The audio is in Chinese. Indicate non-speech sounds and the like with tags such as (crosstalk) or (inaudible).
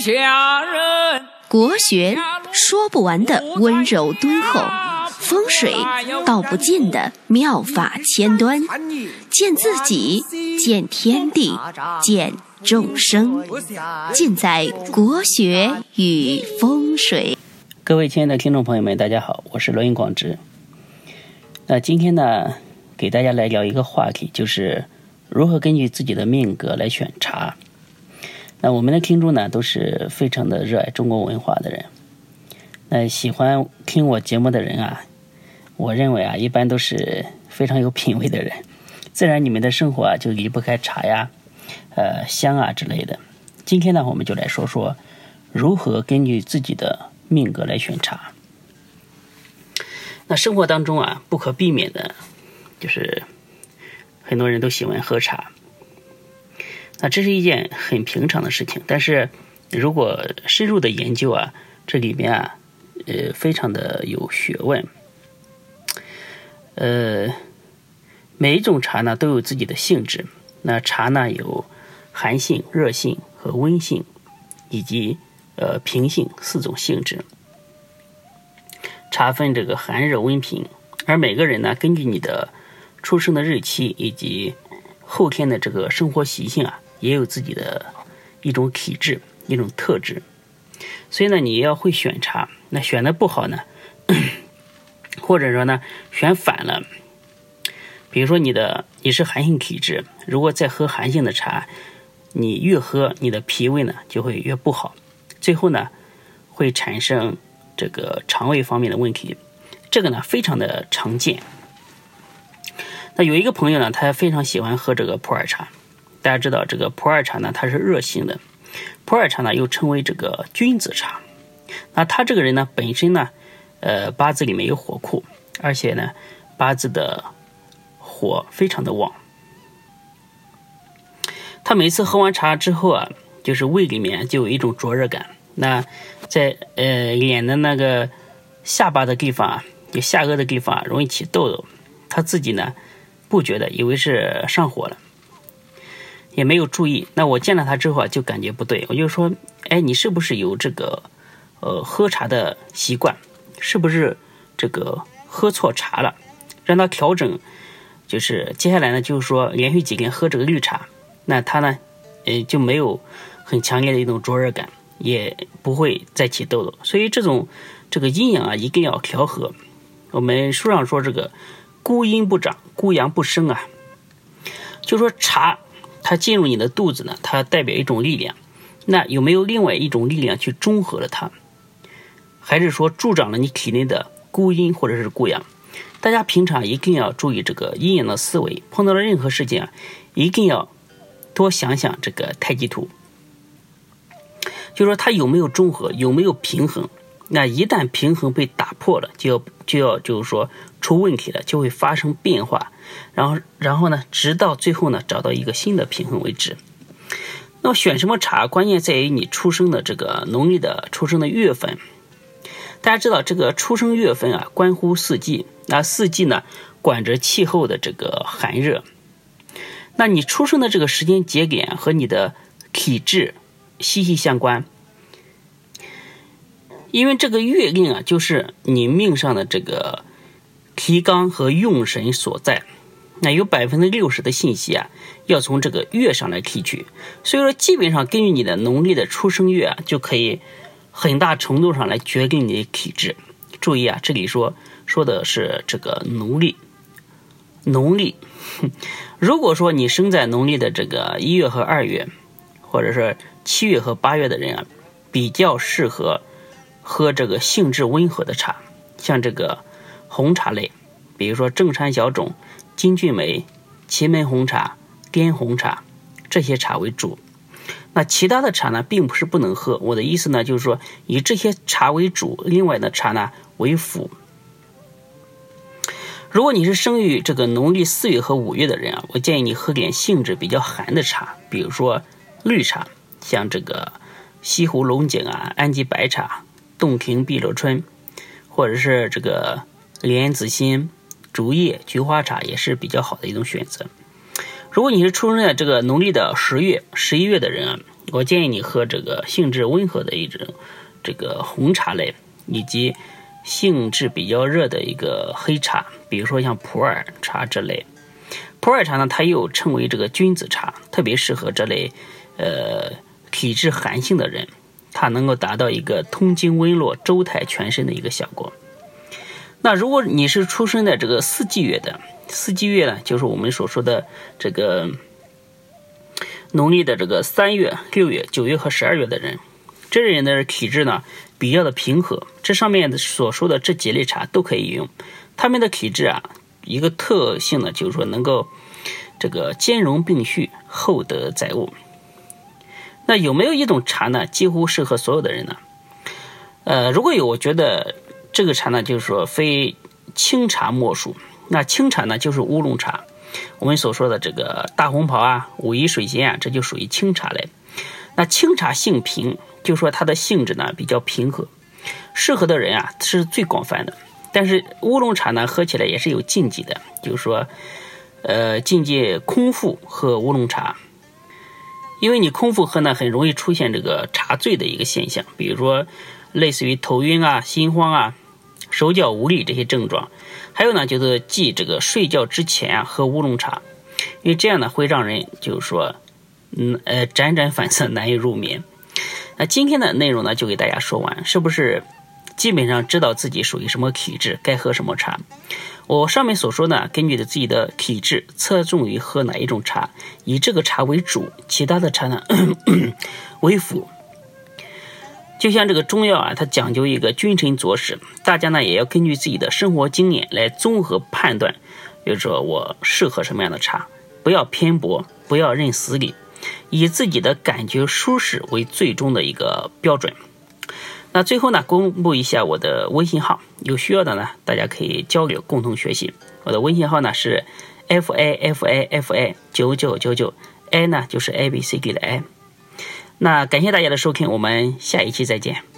下人。国学说不完的温柔敦厚，风水道不尽的妙法千端，见自己，见天地，见众生，尽在国学与风水。各位亲爱的听众朋友们，大家好，我是罗云广之。那今天呢，给大家来聊一个话题，就是如何根据自己的命格来选茶。那我们的听众呢，都是非常的热爱中国文化的人。那喜欢听我节目的人啊，我认为啊，一般都是非常有品位的人。自然，你们的生活啊，就离不开茶呀、呃香啊之类的。今天呢，我们就来说说如何根据自己的命格来选茶。那生活当中啊，不可避免的，就是很多人都喜欢喝茶。那这是一件很平常的事情，但是如果深入的研究啊，这里面啊，呃，非常的有学问。呃，每一种茶呢都有自己的性质。那茶呢有寒性、热性和温性，以及呃平性四种性质。茶分这个寒热温平，而每个人呢，根据你的出生的日期以及后天的这个生活习性啊。也有自己的一种体质、一种特质，所以呢，你要会选茶。那选的不好呢，(coughs) 或者说呢，选反了。比如说你的你是寒性体质，如果再喝寒性的茶，你越喝你的脾胃呢就会越不好，最后呢会产生这个肠胃方面的问题。这个呢非常的常见。那有一个朋友呢，他非常喜欢喝这个普洱茶。大家知道这个普洱茶呢，它是热性的。普洱茶呢，又称为这个君子茶。那他这个人呢，本身呢，呃，八字里面有火库，而且呢，八字的火非常的旺。他每次喝完茶之后啊，就是胃里面就有一种灼热感。那在呃脸的那个下巴的地方啊，就下颚的地方啊，容易起痘痘。他自己呢，不觉得，以为是上火了。也没有注意，那我见了他之后啊，就感觉不对，我就说，哎，你是不是有这个，呃，喝茶的习惯？是不是这个喝错茶了？让他调整，就是接下来呢，就是说连续几天喝这个绿茶，那他呢，呃，就没有很强烈的一种灼热感，也不会再起痘痘。所以这种这个阴阳啊，一定要调和。我们书上说这个孤阴不长，孤阳不生啊，就说茶。它进入你的肚子呢，它代表一种力量。那有没有另外一种力量去中和了它？还是说助长了你体内的孤阴或者是孤阳？大家平常一定要注意这个阴阳的思维。碰到了任何事情啊，一定要多想想这个太极图，就说它有没有中和，有没有平衡。那一旦平衡被打破了，就要就要就是说出问题了，就会发生变化，然后然后呢，直到最后呢，找到一个新的平衡为止。那么选什么茶，关键在于你出生的这个农历的出生的月份。大家知道这个出生月份啊，关乎四季，那四季呢，管着气候的这个寒热。那你出生的这个时间节点和你的体质息息相关。因为这个月令啊，就是你命上的这个提纲和用神所在，那有百分之六十的信息啊，要从这个月上来提取。所以说，基本上根据你的农历的出生月啊，就可以很大程度上来决定你的体质。注意啊，这里说说的是这个农历，农历。(laughs) 如果说你生在农历的这个一月和二月，或者是七月和八月的人啊，比较适合。喝这个性质温和的茶，像这个红茶类，比如说正山小种、金骏眉、祁门红茶、滇红茶这些茶为主。那其他的茶呢，并不是不能喝。我的意思呢，就是说以这些茶为主，另外的茶呢为辅。如果你是生于这个农历四月和五月的人啊，我建议你喝点性质比较寒的茶，比如说绿茶，像这个西湖龙井啊、安吉白茶。洞庭碧螺春，或者是这个莲子心、竹叶、菊花茶也是比较好的一种选择。如果你是出生在这个农历的十月、十一月的人啊，我建议你喝这个性质温和的一种这个红茶类，以及性质比较热的一个黑茶，比如说像普洱茶这类。普洱茶呢，它又称为这个君子茶，特别适合这类呃体质寒性的人，它能够达到一个通经温络、周泰全身的一个效果。那如果你是出生在这个四季月的，四季月呢，就是我们所说的这个。农历的这个三月、六月、九月和十二月的人，这人的体质呢比较的平和。这上面所说的这几类茶都可以用。他们的体质啊，一个特性呢，就是说能够这个兼容并蓄、厚德载物。那有没有一种茶呢，几乎适合所有的人呢？呃，如果有，我觉得这个茶呢，就是说非清茶莫属。那清茶呢，就是乌龙茶。我们所说的这个大红袍啊、武夷水仙啊，这就属于清茶类。那清茶性平，就说它的性质呢比较平和，适合的人啊是最广泛的。但是乌龙茶呢喝起来也是有禁忌的，就是说，呃，禁忌空腹喝乌龙茶，因为你空腹喝呢，很容易出现这个茶醉的一个现象，比如说类似于头晕啊、心慌啊。手脚无力这些症状，还有呢，就是忌这个睡觉之前啊喝乌龙茶，因为这样呢会让人就是说，嗯呃辗转反侧难以入眠。那今天的内容呢就给大家说完，是不是基本上知道自己属于什么体质，该喝什么茶？我上面所说呢，根据的自己的体质，侧重于喝哪一种茶，以这个茶为主，其他的茶呢 (clears throat) 为辅。就像这个中药啊，它讲究一个君臣佐使，大家呢也要根据自己的生活经验来综合判断，比如说我适合什么样的茶，不要偏颇，不要认死理，以自己的感觉舒适为最终的一个标准。那最后呢，公布一下我的微信号，有需要的呢，大家可以交流，共同学习。我的微信号呢是 f a f a f a 九九九九，a 呢就是 a b c d 的 a。那感谢大家的收听，我们下一期再见。